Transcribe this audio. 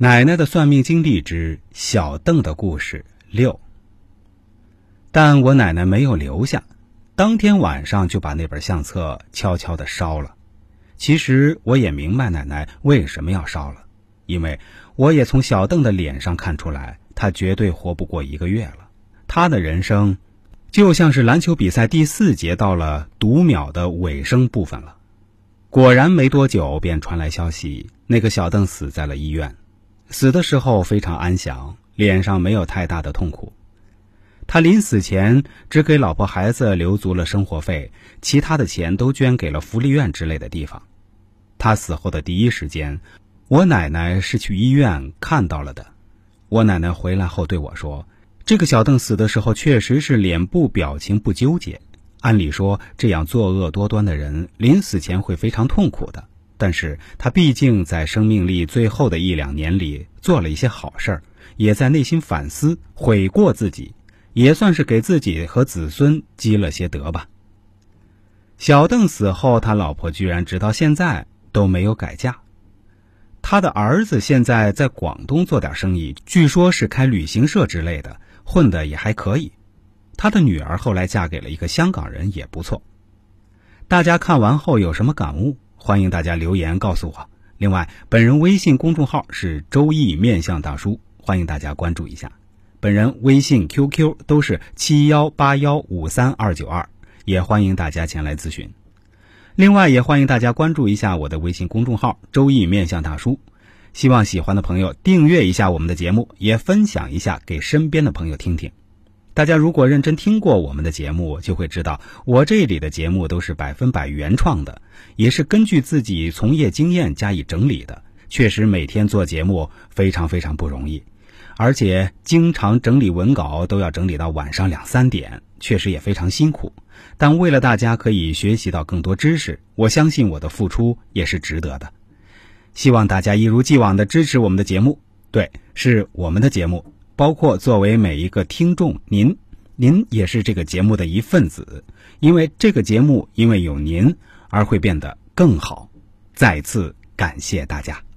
奶奶的算命经历之小邓的故事六。但我奶奶没有留下，当天晚上就把那本相册悄悄的烧了。其实我也明白奶奶为什么要烧了，因为我也从小邓的脸上看出来，他绝对活不过一个月了。他的人生就像是篮球比赛第四节到了读秒的尾声部分了。果然没多久便传来消息，那个小邓死在了医院。死的时候非常安详，脸上没有太大的痛苦。他临死前只给老婆孩子留足了生活费，其他的钱都捐给了福利院之类的地方。他死后的第一时间，我奶奶是去医院看到了的。我奶奶回来后对我说：“这个小邓死的时候确实是脸部表情不纠结。按理说，这样作恶多端的人临死前会非常痛苦的。”但是他毕竟在生命力最后的一两年里做了一些好事儿，也在内心反思悔过自己，也算是给自己和子孙积了些德吧。小邓死后，他老婆居然直到现在都没有改嫁。他的儿子现在在广东做点生意，据说是开旅行社之类的，混的也还可以。他的女儿后来嫁给了一个香港人，也不错。大家看完后有什么感悟？欢迎大家留言告诉我。另外，本人微信公众号是周易面相大叔，欢迎大家关注一下。本人微信、QQ 都是七幺八幺五三二九二，也欢迎大家前来咨询。另外，也欢迎大家关注一下我的微信公众号周易面相大叔。希望喜欢的朋友订阅一下我们的节目，也分享一下给身边的朋友听听。大家如果认真听过我们的节目，就会知道我这里的节目都是百分百原创的，也是根据自己从业经验加以整理的。确实每天做节目非常非常不容易，而且经常整理文稿都要整理到晚上两三点，确实也非常辛苦。但为了大家可以学习到更多知识，我相信我的付出也是值得的。希望大家一如既往的支持我们的节目，对，是我们的节目。包括作为每一个听众，您，您也是这个节目的一份子，因为这个节目因为有您而会变得更好。再次感谢大家。